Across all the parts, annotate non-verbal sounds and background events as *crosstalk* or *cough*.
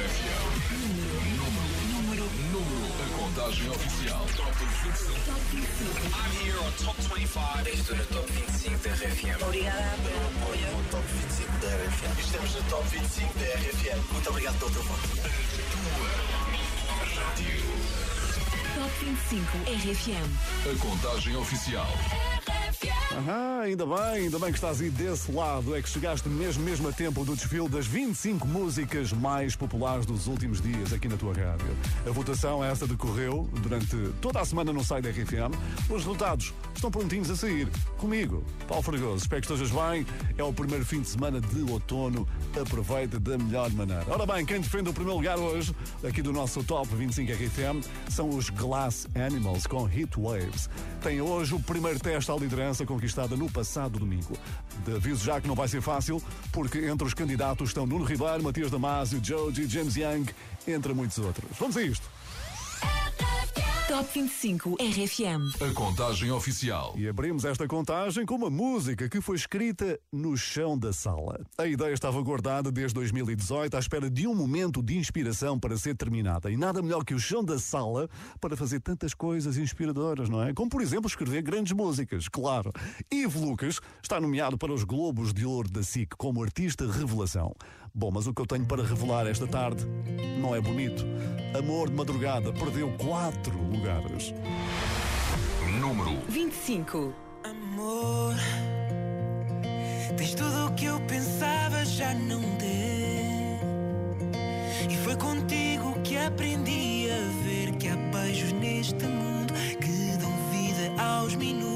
Número, número, número. A contagem oficial. Top 25. Top 25. I'm here on Top 25. Estou no Top 25 da RFM. Obrigada pelo apoio. No Top 25 da RFM. Estamos no Top 25 da RFM. Muito obrigado pelo teu. Top 25 RFM. A contagem oficial. Aham, ainda bem, ainda bem que estás aí desse lado. É que chegaste mesmo, mesmo a tempo do desfile das 25 músicas mais populares dos últimos dias aqui na tua rádio. A votação essa decorreu durante toda a semana no site da RFM. Os resultados estão prontinhos a sair. Comigo, Paulo Fragoso. Espero que estejas bem. É o primeiro fim de semana de outono. Aproveita da melhor maneira. Ora bem, quem defende o primeiro lugar hoje, aqui do nosso Top 25 RFM, são os Glass Animals com Heat Waves. Tem hoje o primeiro teste à liderança conquistada no passado domingo. De aviso já que não vai ser fácil, porque entre os candidatos estão Nuno Ribeiro, Matias Damasio, Joji, James Young, entre muitos outros. Vamos a isto. Top 25 RFM. A contagem oficial. E abrimos esta contagem com uma música que foi escrita no chão da sala. A ideia estava guardada desde 2018 à espera de um momento de inspiração para ser terminada. E nada melhor que o chão da sala para fazer tantas coisas inspiradoras, não é? Como, por exemplo, escrever grandes músicas, claro. Ivo Lucas está nomeado para os Globos de Ouro da SIC como artista revelação. Bom, mas o que eu tenho para revelar esta tarde não é bonito. Amor de Madrugada perdeu quatro lugares. Número 25. Amor, tens tudo o que eu pensava já não ter. E foi contigo que aprendi a ver que há beijos neste mundo que dão vida aos minutos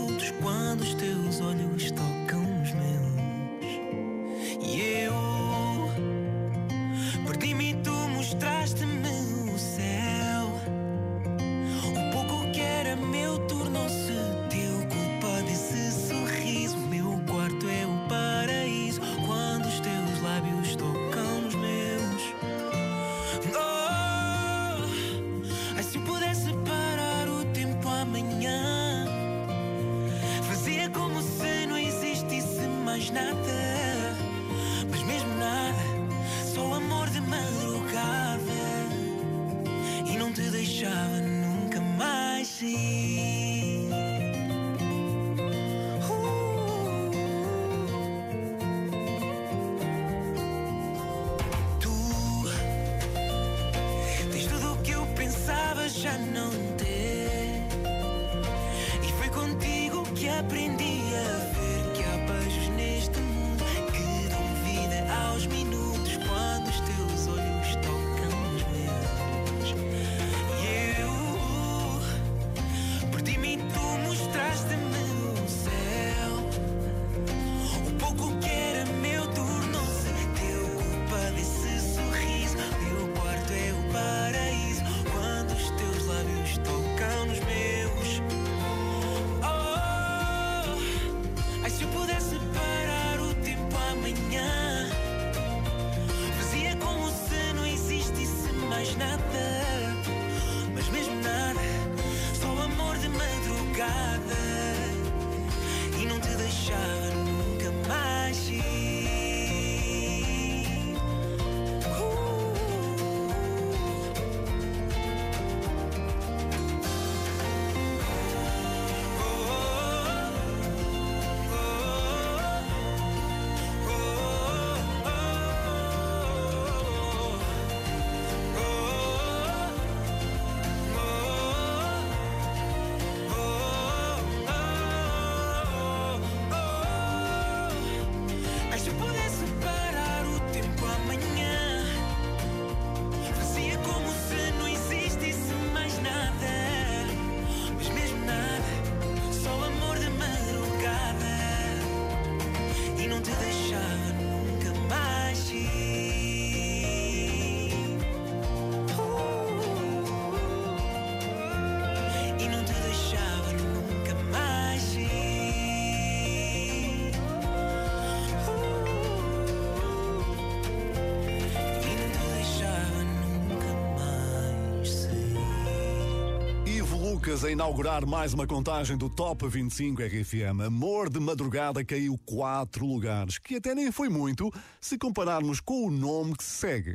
a inaugurar mais uma contagem do Top 25 RFM. Amor de Madrugada caiu quatro lugares, que até nem foi muito se compararmos com o nome que se segue.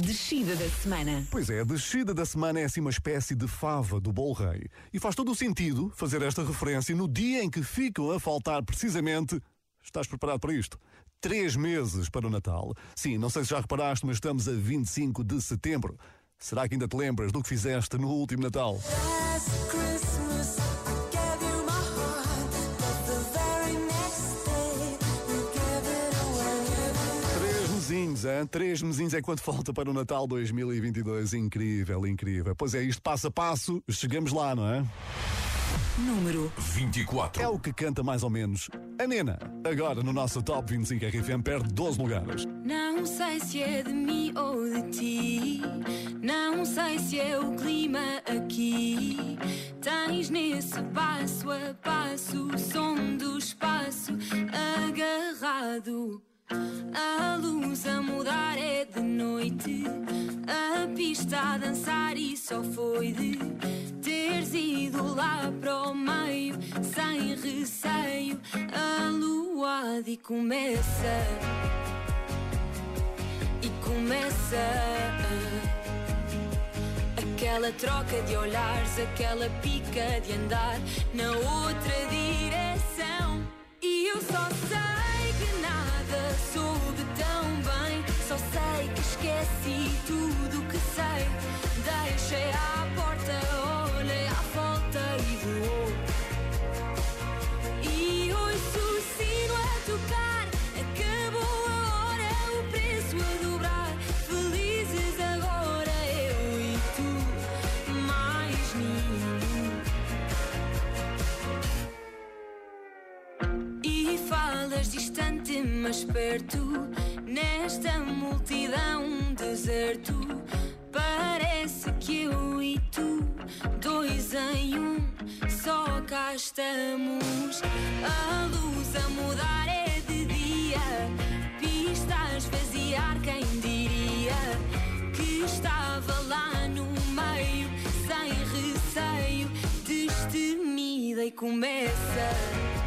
Descida da semana. Pois é, a descida da semana é assim uma espécie de fava do bolo rei. E faz todo o sentido fazer esta referência no dia em que ficam a faltar precisamente. Estás preparado para isto? Três meses para o Natal. Sim, não sei se já reparaste, mas estamos a 25 de setembro. Será que ainda te lembras do que fizeste no último Natal? Mesinhos, hein? Três mesinhos é quanto falta para o Natal 2022. Incrível, incrível. Pois é, isto passo a passo, chegamos lá, não é? Número 24. É o que canta mais ou menos a Nena. Agora no nosso Top 25 RFM perde 12 lugares. Não sei se é de mim ou de ti. Não sei se é o clima aqui. Tens nesse passo a passo o som do espaço agarrado. A luz a mudar é de noite. A pista a dançar e só foi de teres ido lá para o meio sem receio. A lua e começa e começa aquela troca de olhares, aquela pica de andar na outra direção. E eu só sei que nada soube tão bem, só sei que esqueci tudo que sei. Deixei à porta, Nesta multidão, deserto. Parece que eu e tu, dois em um, só cá estamos. A luz a mudar é de dia, pista a esvaziar, quem diria que estava lá no meio, sem receio, destemida e começa.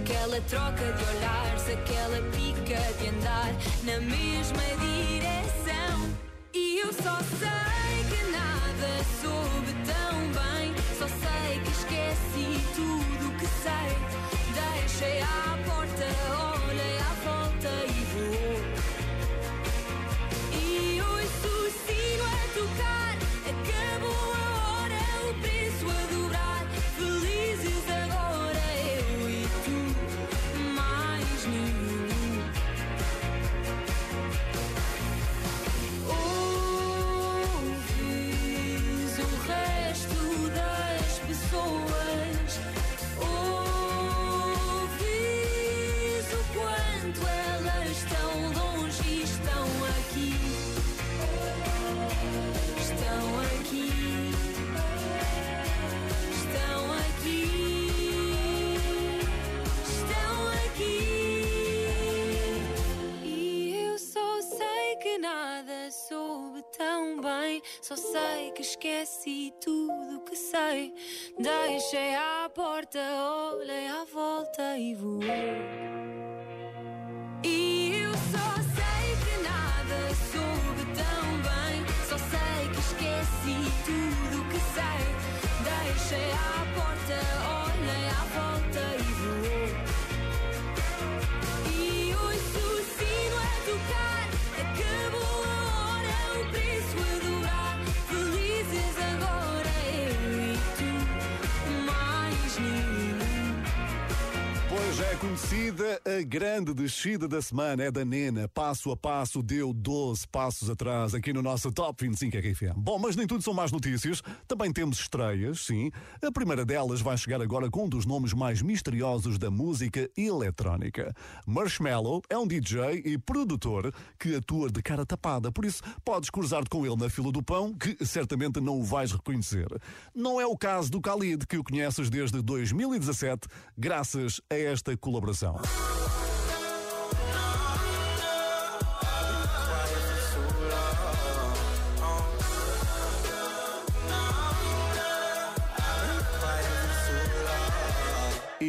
Aquela troca de olhares, aquela pica de andar na mesma direção. E eu só sei que nada soube tão bem, só sei que esqueci tudo que sei. Deixei à porta, olhei à volta e voou. E ouço o sino a tocar, esqueci tudo que sei. Deixei à porta, olhei à volta e voei. Esqueci tudo que sei. Deixei à porta, olhei à volta it. A grande descida da semana, é da Nena. Passo a passo deu 12 passos atrás aqui no nosso Top 25 RFM. Bom, mas nem tudo são más notícias. Também temos estreias, sim. A primeira delas vai chegar agora com um dos nomes mais misteriosos da música eletrónica. Marshmallow é um DJ e produtor que atua de cara tapada, por isso podes cruzar-te com ele na fila do pão, que certamente não o vais reconhecer. Não é o caso do Khalid, que o conheces desde 2017, graças a esta colaboração.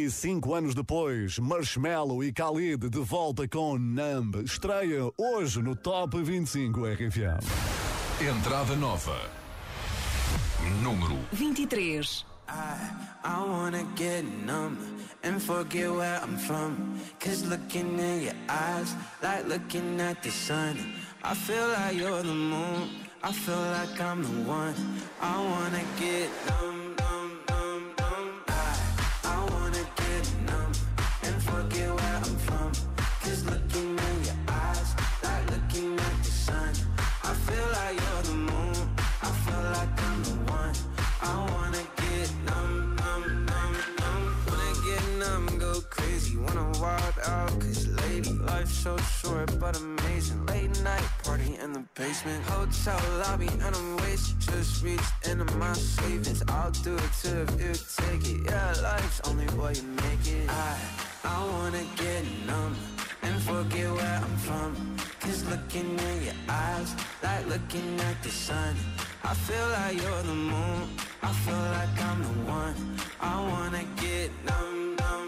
E Cinco anos depois, Marshmallow e Khalid de volta com Numb. Estreia hoje no Top 25 RFM. Entrada nova. Número 23. I, I wanna get numb and forget where I'm from. Cause looking in your eyes, like looking at the sun. I feel like you're the moon, I feel like I'm the one. I wanna get numb, so short but amazing. Late night party in the basement, hotel lobby, and I'm wasted. Just reached into my savings. I'll do it too if you take it. Yeah, life's only what you make it. I, I wanna get numb and forget where I'm from. Cause looking in your eyes, like looking at the sun. I feel like you're the moon, I feel like I'm the one. I wanna get numb, numb,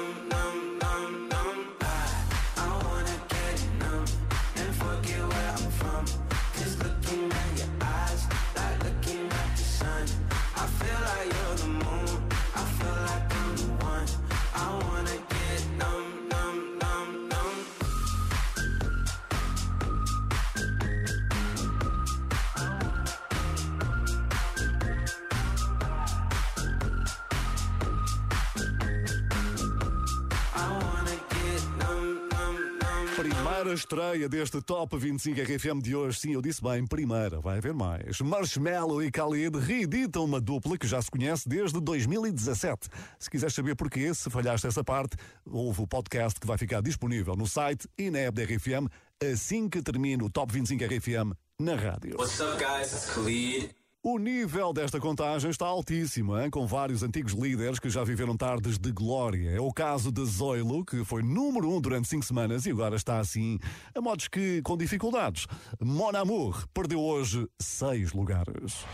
Primeira estreia deste Top 25 RFM de hoje. Sim, eu disse bem, primeira, vai haver mais. Marshmallow e Khalid reeditam uma dupla que já se conhece desde 2017. Se quiseres saber porquê, se falhaste essa parte, houve o podcast que vai ficar disponível no site e na app da RFM assim que termine o Top 25 RFM na rádio. What's up, guys? It's Khalid. O nível desta contagem está altíssimo, hein? com vários antigos líderes que já viveram tardes de glória. É o caso de Zoilo, que foi número um durante cinco semanas e agora está assim, a modos que com dificuldades. Mon Amour perdeu hoje seis lugares.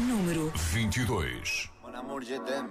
Número 22. Mon amour, je t'aime.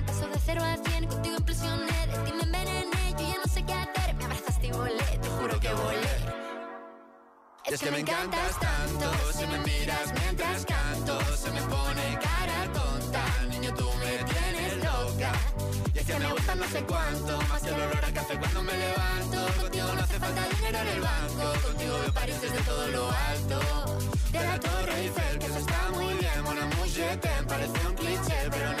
es que me encantas tanto Si me miras mientras canto Se me pone cara tonta. Niño, tú me tienes loca. Y es que me gusta no sé cuánto Más que el olor a café cuando me levanto. Contigo no hace falta dinero en el banco. Contigo veo París desde todo lo alto. De la Torre Eiffel, que eso está muy bien. Amour, je t'aime, parece un cliché Pero no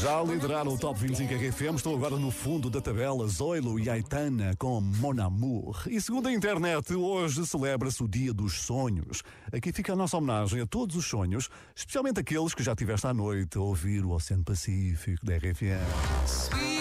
Já lideraram o Top 25 RFM, estão agora no fundo da tabela Zoilo e Aitana com Mon Amour. E segundo a internet, hoje celebra-se o Dia dos Sonhos. Aqui fica a nossa homenagem a todos os sonhos, especialmente aqueles que já tiveste à noite a ouvir o Oceano Pacífico da RFM.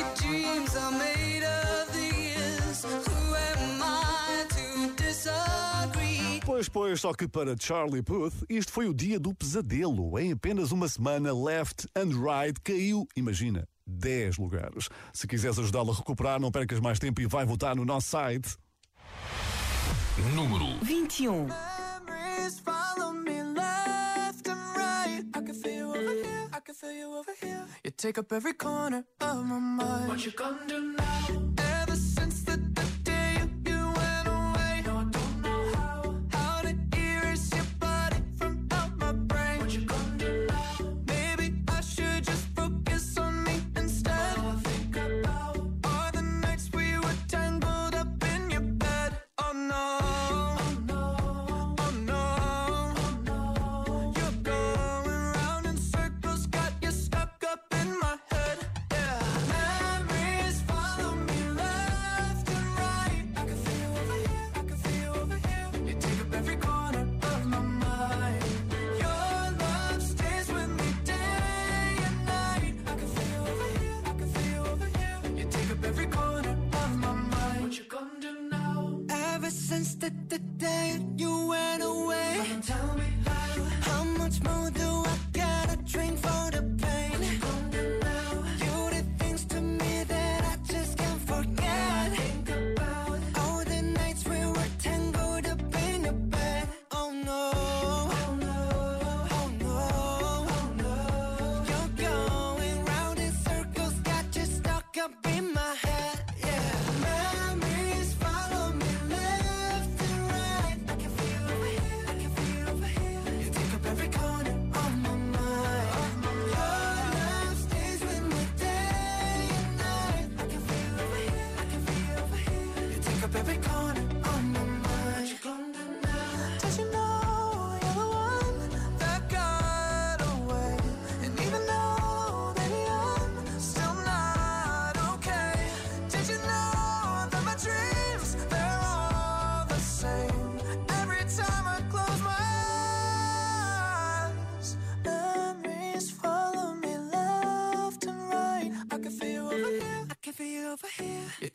Pois, pois, só que para Charlie Puth, isto foi o dia do pesadelo. Em apenas uma semana, Left and Right caiu, imagina, 10 lugares. Se quiseres ajudá-lo a recuperar, não percas mais tempo e vai votar no nosso site. Número 21. Memories follow me left and right. I can feel you over here. I can feel you over here. You take up every corner of my mind. What you gonna do now?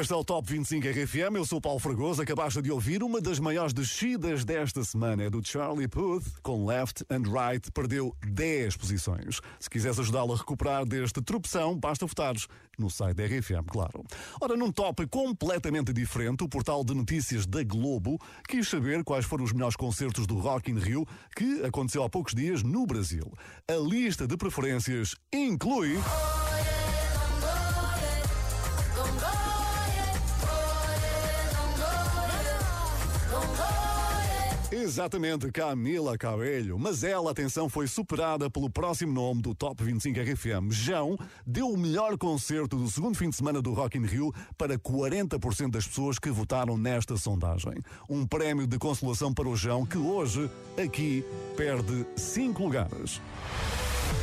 Este é o Top 25 RFM, eu sou o Paulo Fragoso, acabaste de ouvir uma das maiores descidas desta semana, é do Charlie Puth, com Left and Right, perdeu 10 posições. Se quiseres ajudá-lo a recuperar deste tropeção, basta votares no site da RFM, claro. Ora, num top completamente diferente, o portal de notícias da Globo quis saber quais foram os melhores concertos do Rock in Rio que aconteceu há poucos dias no Brasil. A lista de preferências inclui... Exatamente, Camila Cabello. Mas ela, atenção, foi superada pelo próximo nome do Top 25 RFM. João deu o melhor concerto do segundo fim de semana do Rock in Rio para 40% das pessoas que votaram nesta sondagem. Um prémio de consolação para o João que hoje, aqui, perde 5 lugares.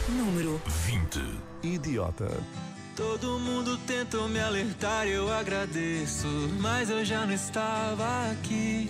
Número 20. Idiota. Todo mundo tentou me alertar, eu agradeço, mas eu já não estava aqui.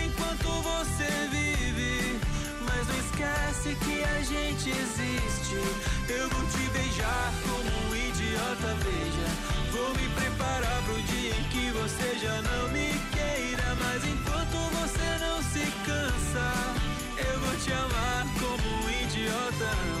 esquece que a gente existe. Eu vou te beijar como um idiota, veja. Vou me preparar pro dia em que você já não me queira. Mas enquanto você não se cansa, eu vou te amar como um idiota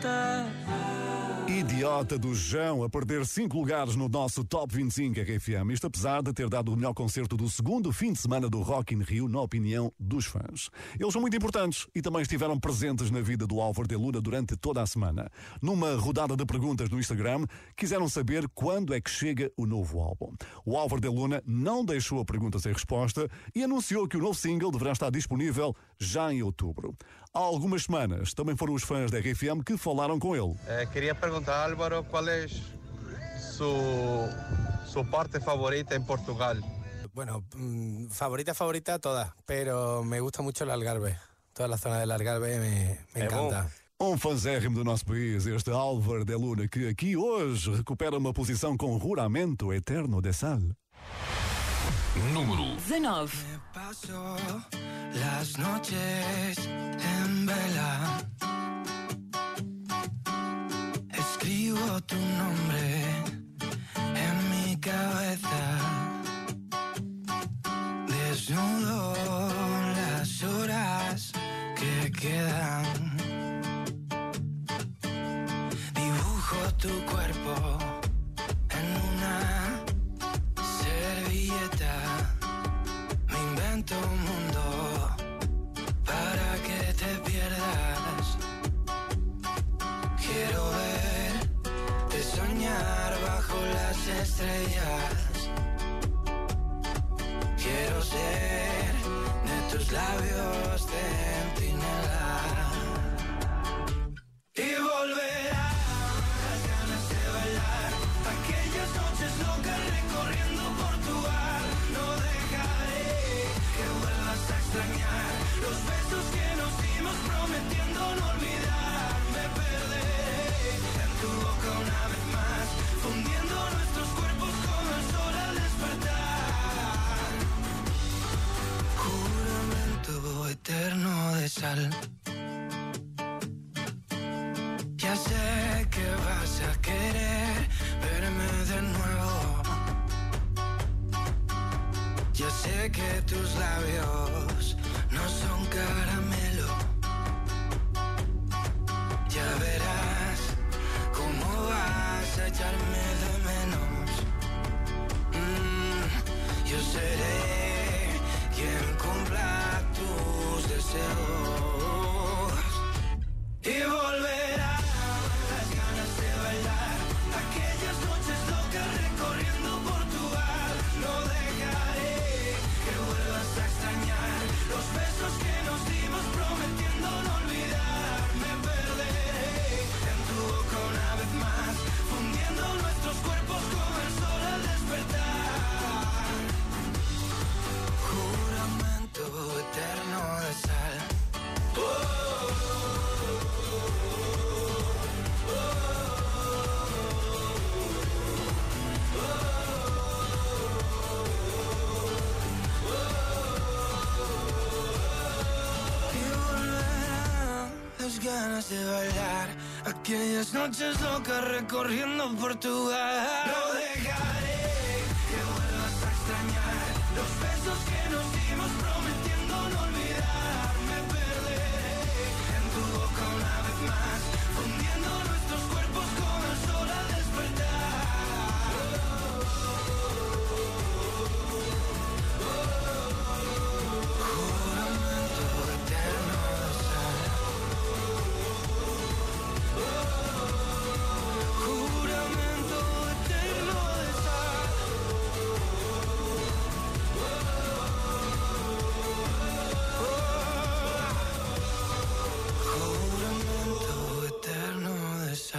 Idiota. Idiota do João a perder 5 lugares no nosso Top 25 RFM. Isto apesar de ter dado o melhor concerto do segundo fim de semana do Rock in Rio, na opinião dos fãs. Eles são muito importantes e também estiveram presentes na vida do Álvaro de Luna durante toda a semana. Numa rodada de perguntas no Instagram, quiseram saber quando é que chega o novo álbum. O Álvaro de Luna não deixou a pergunta sem resposta e anunciou que o novo single deverá estar disponível já em outubro. Há algumas semanas também foram os fãs da RFM que falaram com ele. Eh, quería preguntar a Álvaro cuál es su, su parte favorita en Portugal. Bueno, mm, favorita, favorita todas, pero me gusta mucho el Algarve. Toda la zona del Algarve me, me encanta. Um fanzérrimo do nosso país, este Álvaro de Luna, que aqui hoje recupera uma posição com Juramento Eterno de Sal. Número 19. Paso las noches en vela. Escribo tu nombre en mi cabeza. Desnudo las horas que quedan. Dibujo tu cuerpo mundo para que te pierdas. Quiero verte soñar bajo las estrellas. Quiero ser de tus labios centinela. Y volverán las ganas de bailar aquellas noches locas recorriendo por ganas de bailar aquellas noches locas recorriendo Portugal. No dejaré que vuelvas a extrañar los besos que nos dimos prometiendo no olvidar. Me perderé en tu boca una vez más, fundiendo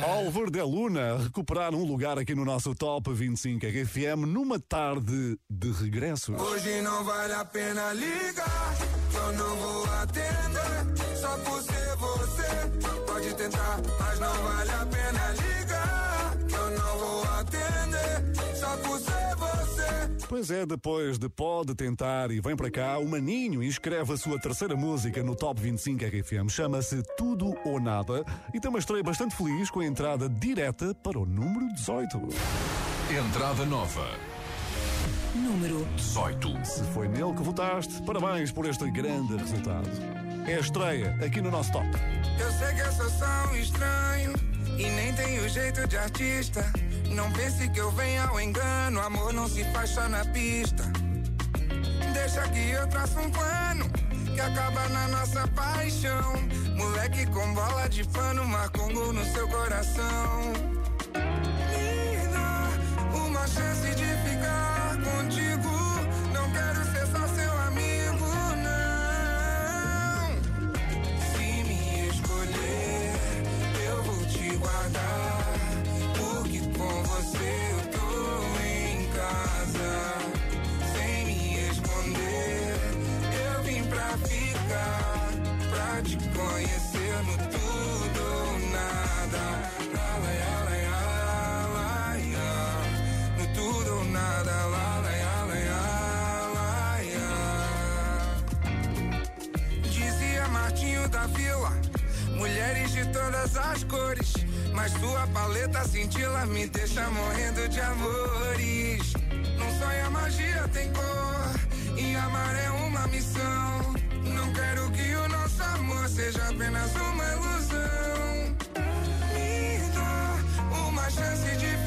Álvaro de Luna recuperar um lugar aqui no nosso Top 25 RFM numa tarde de regresso. Hoje não vale a pena ligar, eu não vou atender. Só por ser você, pode tentar, mas não vale a pena ligar, Pois é, depois de Pode Tentar e Vem Para Cá, o Maninho inscreve a sua terceira música no Top 25 RFM. Chama-se Tudo ou Nada e tem uma estreia bastante feliz com a entrada direta para o número 18. Entrada nova. Número 18. Se foi nele que votaste, parabéns por este grande resultado. É a estreia aqui no nosso Top. Eu sei que eu sou só um estranho e nem tenho jeito de artista. Não pense que eu venho ao engano, amor não se faz só na pista. Deixa que eu traço um plano que acaba na nossa paixão. Moleque com bola de pano, marca um gol no seu coração. Me dá uma chance de todas as cores. Mas sua paleta cintila me deixa morrendo de amores. Sonho a magia tem cor, e amar é uma missão. Não quero que o nosso amor seja apenas uma ilusão. Me dá uma chance de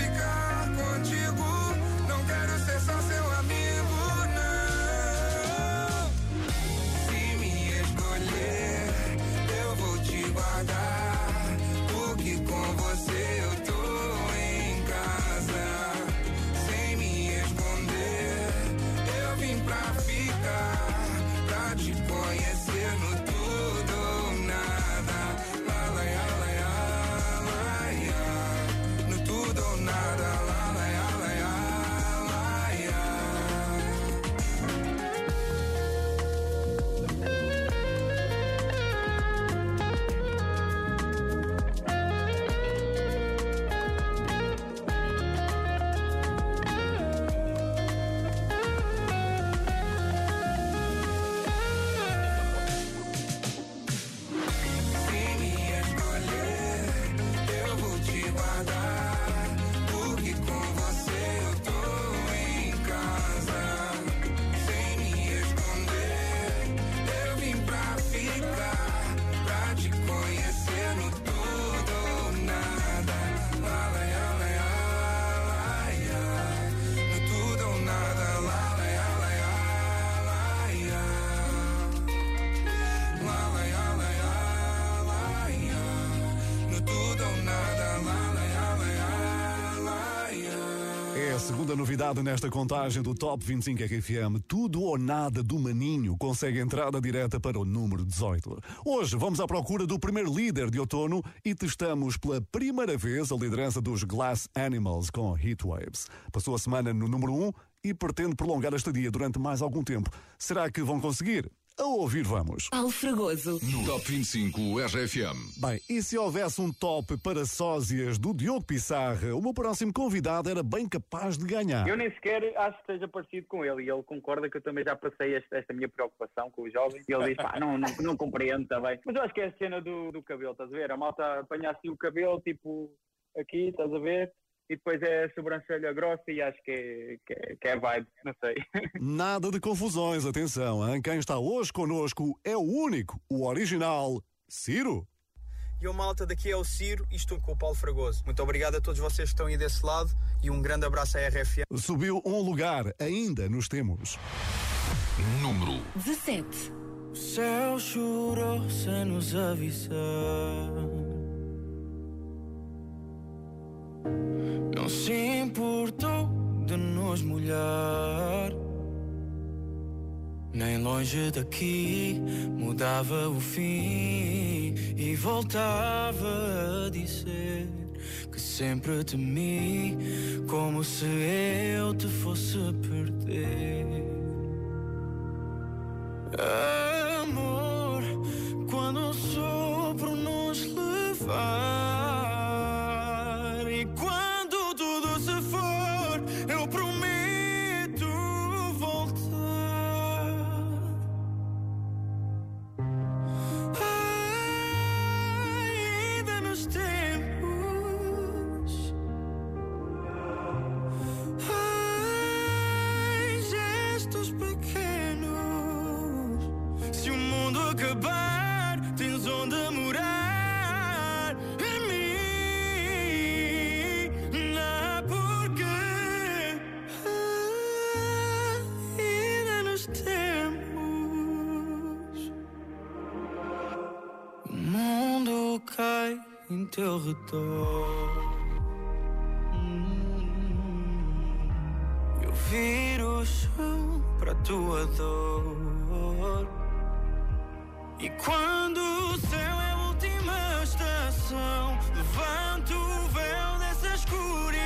novidade nesta contagem do Top 25 RFM, Tudo ou Nada do Maninho consegue entrada direta para o número 18. Hoje vamos à procura do primeiro líder de outono e testamos pela primeira vez a liderança dos Glass Animals com Heat Waves. Passou a semana no número 1 e pretende prolongar a estadia durante mais algum tempo. Será que vão conseguir? A ouvir vamos. Paulo Fragoso. No Top 25 RFM. Bem, e se houvesse um top para sósias do Diogo Pissarra, o meu próximo convidado era bem capaz de ganhar. Eu nem sequer acho que esteja parecido com ele e ele concorda que eu também já passei esta, esta minha preocupação com os jovens e ele diz, pá, não, não, não compreendo também. Mas eu acho que é a cena do, do cabelo, estás a ver? A malta apanha assim o cabelo, tipo, aqui, estás a ver? E depois é a sobrancelha grossa e acho que é, que é, que é vibe, não sei. *laughs* Nada de confusões, atenção, hein? quem está hoje connosco é o único, o original, Ciro. E o malta daqui é o Ciro e estou com o Paulo Fragoso. Muito obrigado a todos vocês que estão aí desse lado e um grande abraço à RFM. Subiu um lugar, ainda nos temos. Número 17. O céu chorou sem nos avisar. Não se importou de nos molhar. Nem longe daqui mudava o fim e voltava a dizer que sempre temi como se eu te fosse perder. Amor, quando o sopro nos levar em teu redor. Hum, Eu viro o chão para tua dor. E quando o céu é a última estação, levanto o véu dessa escuridão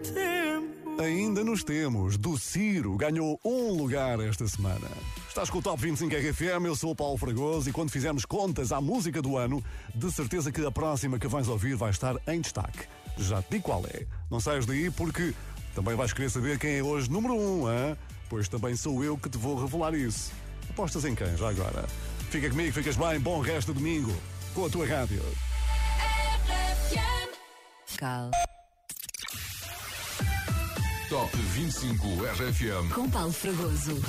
Ainda nos tempos. Ainda nos temos, do Ciro, ganhou um lugar esta semana. Estás com o Top 25 RFM, eu sou o Paulo Fragoso e quando fizermos contas à música do ano, de certeza que a próxima que vais ouvir vai estar em destaque. Já te digo qual é. Não saias daí porque também vais querer saber quem é hoje número 1, um, hein? pois também sou eu que te vou revelar isso. Apostas em quem, já agora? Fica comigo, ficas bem, bom resto de domingo, com a tua rádio. Cal. Top 25 RFM. Com Paulo Fragoso.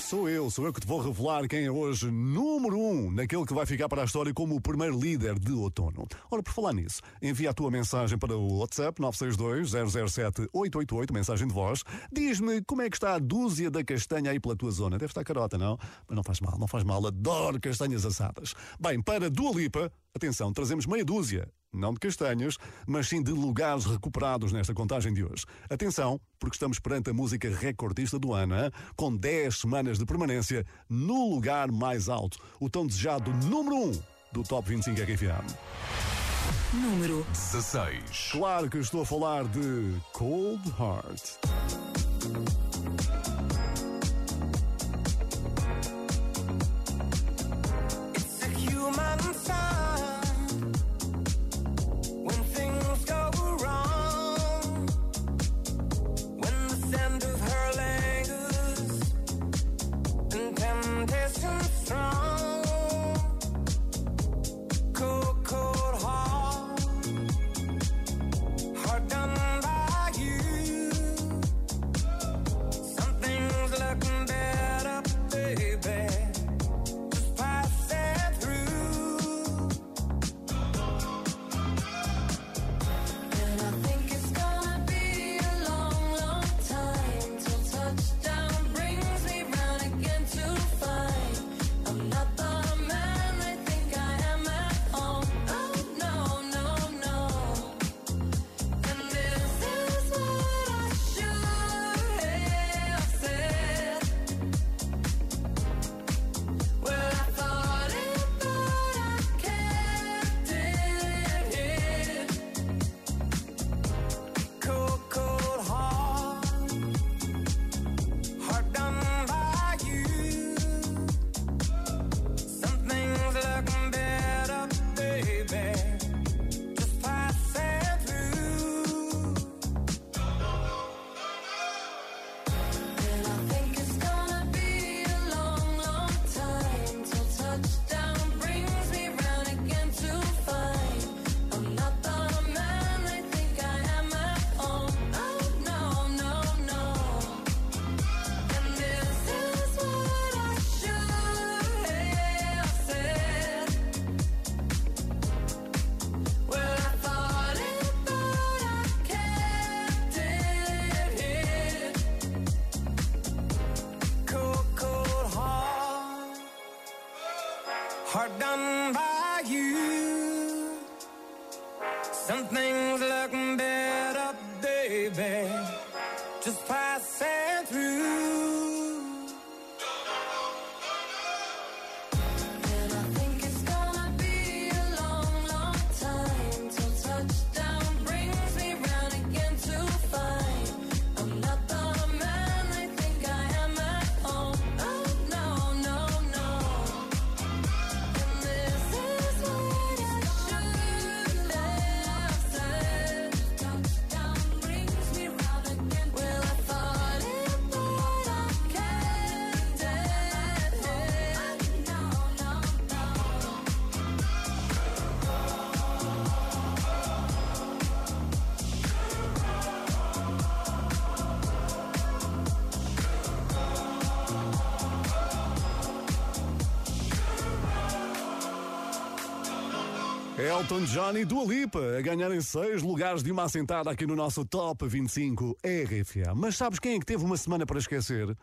Sou eu, sou eu que te vou revelar quem é hoje número um naquele que vai ficar para a história como o primeiro líder de outono. Ora, por falar nisso, envia a tua mensagem para o WhatsApp 962-007-888, mensagem de voz. Diz-me como é que está a dúzia da castanha aí pela tua zona. Deve estar carota, não? Mas não faz mal, não faz mal. Adoro castanhas assadas. Bem, para Dua Lipa, atenção, trazemos meia dúzia não de castanhas, mas sim de lugares recuperados nesta contagem de hoje. Atenção, porque estamos perante a música recordista do ano, com 10 semanas de permanência no lugar mais alto, o tão desejado número 1 do Top 25 RFM. Número 16. Claro que estou a falar de Cold Heart. so strong. Hard done by you. Some things look better, Elton John e Dua Lipa a ganharem seis lugares de uma assentada aqui no nosso Top 25 RFA. Mas sabes quem é que teve uma semana para esquecer?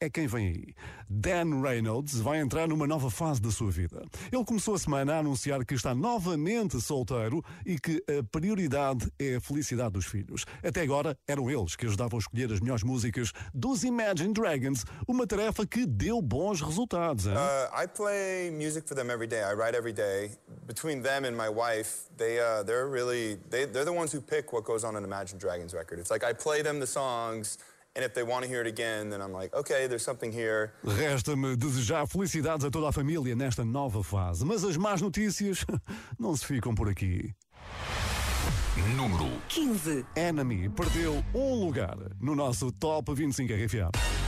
É quem vem aí. Dan Reynolds vai entrar numa nova fase da sua vida. Ele começou a semana a anunciar que está novamente solteiro e que a prioridade é a felicidade dos filhos. Até agora eram eles que ajudavam a escolher as melhores músicas dos Imagine Dragons, uma tarefa que deu bons resultados. Hein? Uh, I play music for them every day. I write every day. Between them and my wife, they uh, they're really they, they're the ones who pick what goes on an Imagine Dragons record. It's like I play them the songs. And if they want to hear it again, then I'm like, okay, there's something here. Resta-me desejar felicidades a toda a família nesta nova fase. Mas as más notícias *laughs* não se ficam por aqui. Número 15. Enemy perdeu um lugar no nosso Top 25 RFA.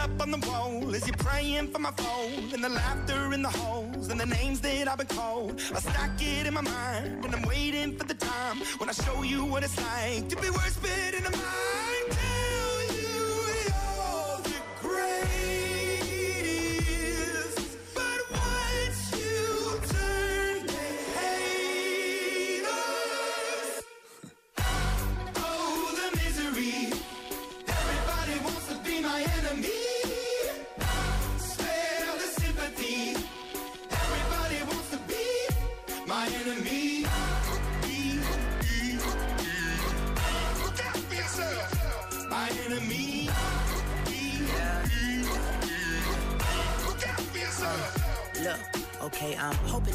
Up on the wall as you're praying for my phone, and the laughter in the halls, and the names that I've been called. I stack it in my mind, and I'm waiting for the time when I show you what it's like to be worse fit in the mind. Tell you you're the greatest,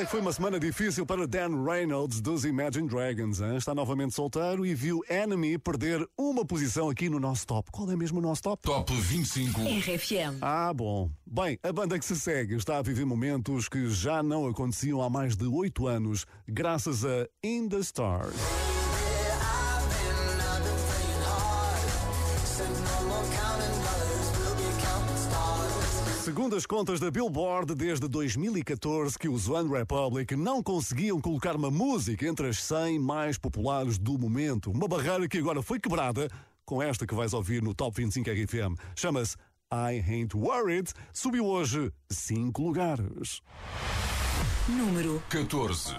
é que foi uma semana difícil para Dan Reynolds dos Imagine Dragons. hein? Está novamente solteiro e viu Enemy perder uma posição aqui no nosso top. Qual é mesmo o nosso top? Top 25. RFM. Ah, bom. Bem, a banda que se segue está a viver momentos que já não aconteciam há mais de oito anos, graças a In the Stars. Segundo as contas da Billboard, desde 2014 que os One Republic não conseguiam colocar uma música entre as 100 mais populares do momento. Uma barreira que agora foi quebrada com esta que vais ouvir no Top 25 RFM. Chama-se I Ain't Worried. Subiu hoje 5 lugares. Número 14.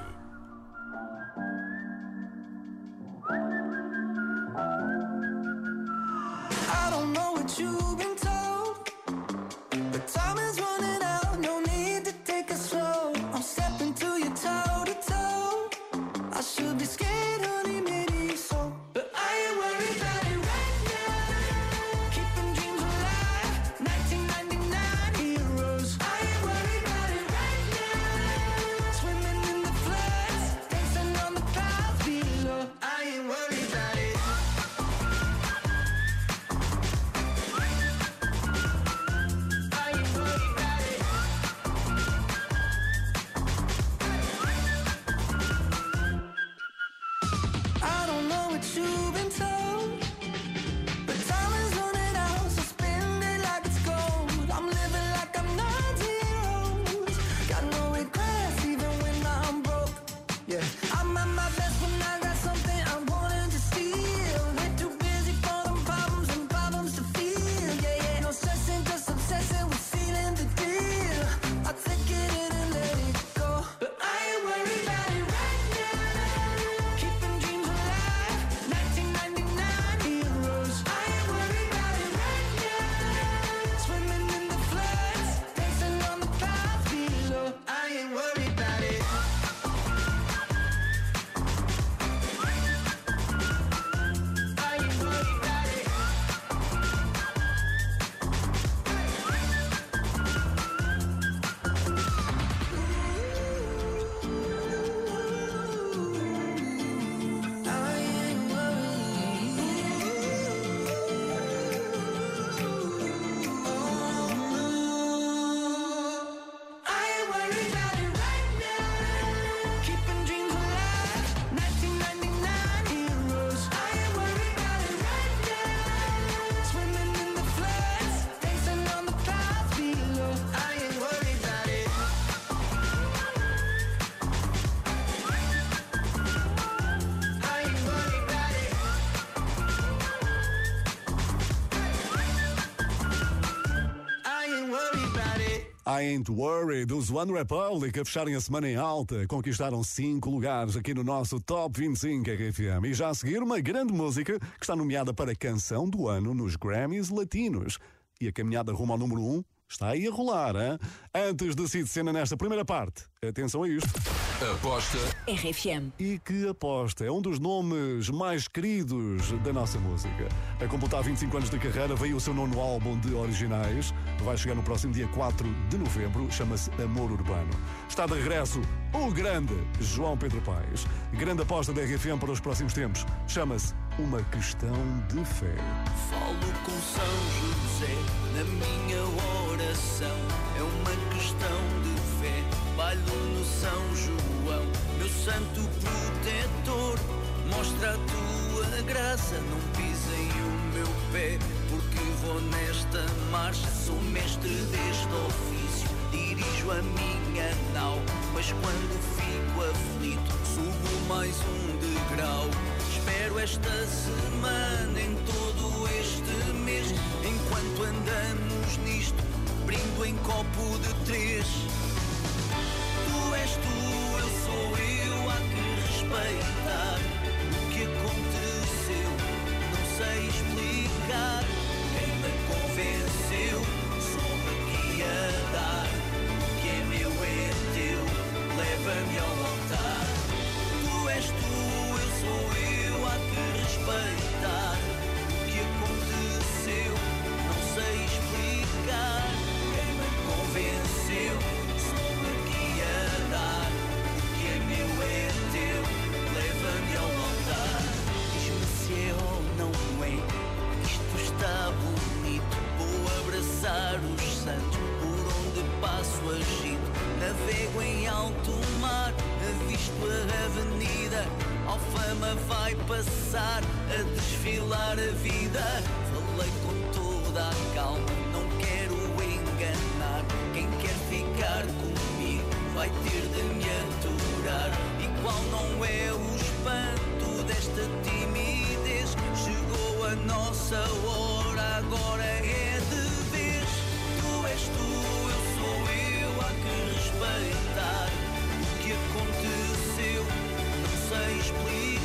Ain't Worried, dos One Republic, a fecharem a semana em alta, conquistaram cinco lugares aqui no nosso Top 25 RFM. E já a seguir, uma grande música que está nomeada para Canção do Ano nos Grammys Latinos. E a caminhada rumo ao número 1 um está aí a rolar, hein? Antes de Cid Cena nesta primeira parte, atenção a isto. Aposta RFM. E que aposta? É um dos nomes mais queridos da nossa música. A completar 25 anos de carreira, veio o seu nono álbum de originais. Vai chegar no próximo dia 4 de novembro. Chama-se Amor Urbano. Está de regresso o grande João Pedro Paes. Grande aposta da RFM para os próximos tempos. Chama-se Uma Questão de Fé. Falo com São José na minha oração. É uma questão de fé. Bailo no São João, meu santo protetor. Mostra a tua graça, não pisem o meu pé. Porque vou nesta marcha, sou mestre deste ofício. Dirijo a minha nau, mas quando fico aflito, subo mais um degrau. Espero esta semana em todo este mês, enquanto andamos nisto, brindo em copo de três. Tu és tu, eu sou eu, há que respeitar o que aconteceu. Não sei explicar, quem me convenceu, soube que ia dar. O que é meu é teu, leva-me ao altar. Tu és tu, eu sou eu, há que respeitar abraçar os santos, por onde passo agito. Navego em alto mar, avisto a avenida. Alfama vai passar a desfilar a vida. Falei com toda a calma, não quero enganar. Quem quer ficar comigo vai ter de me aturar. E qual não é o espanto desta timidez? Chegou a nossa hora, agora é respeitar o que aconteceu. Não sei explicar.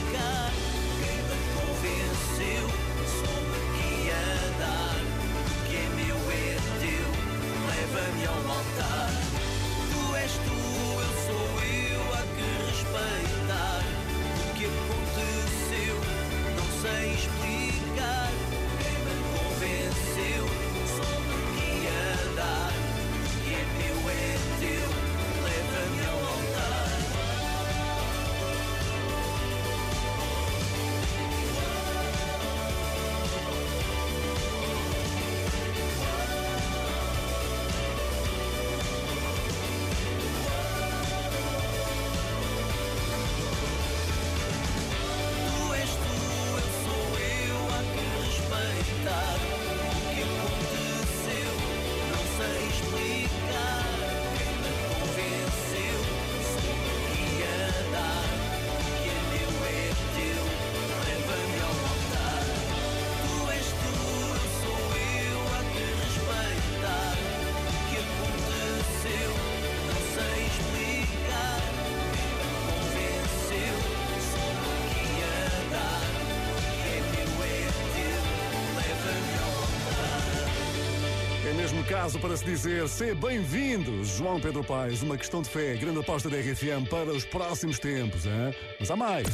Caso para se dizer, ser bem-vindo, João Pedro Paes. Uma questão de fé, grande aposta da RFM para os próximos tempos, hein? Mas há mais.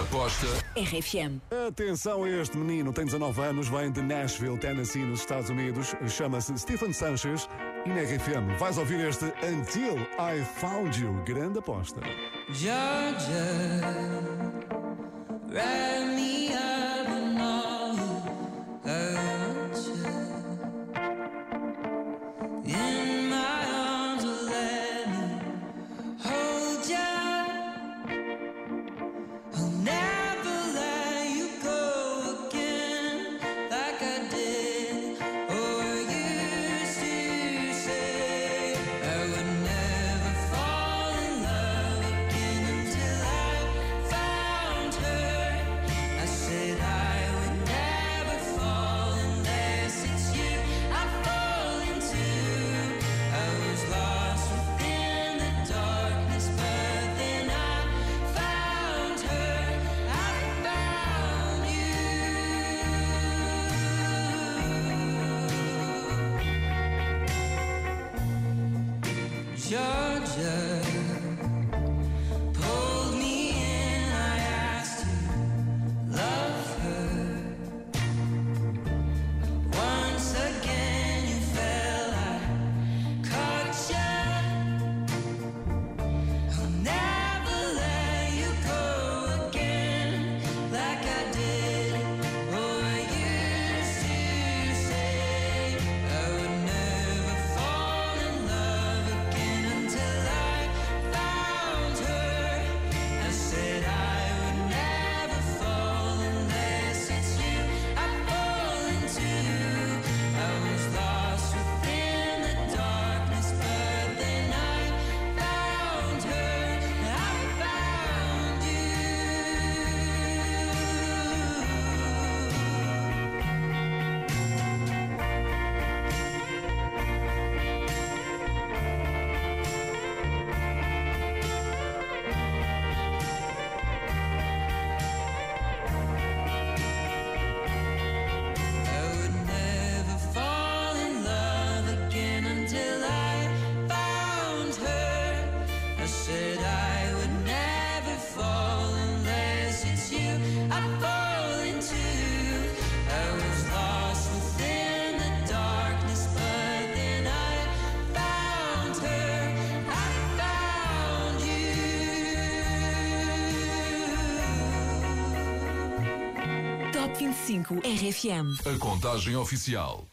Aposta RFM. Atenção a este menino, tem 19 anos, vem de Nashville, Tennessee, nos Estados Unidos, chama-se Stephen Sanchez e na RFM vais ouvir este Until I Found You, grande aposta. Georgia, wrap 105 RFM. A contagem oficial.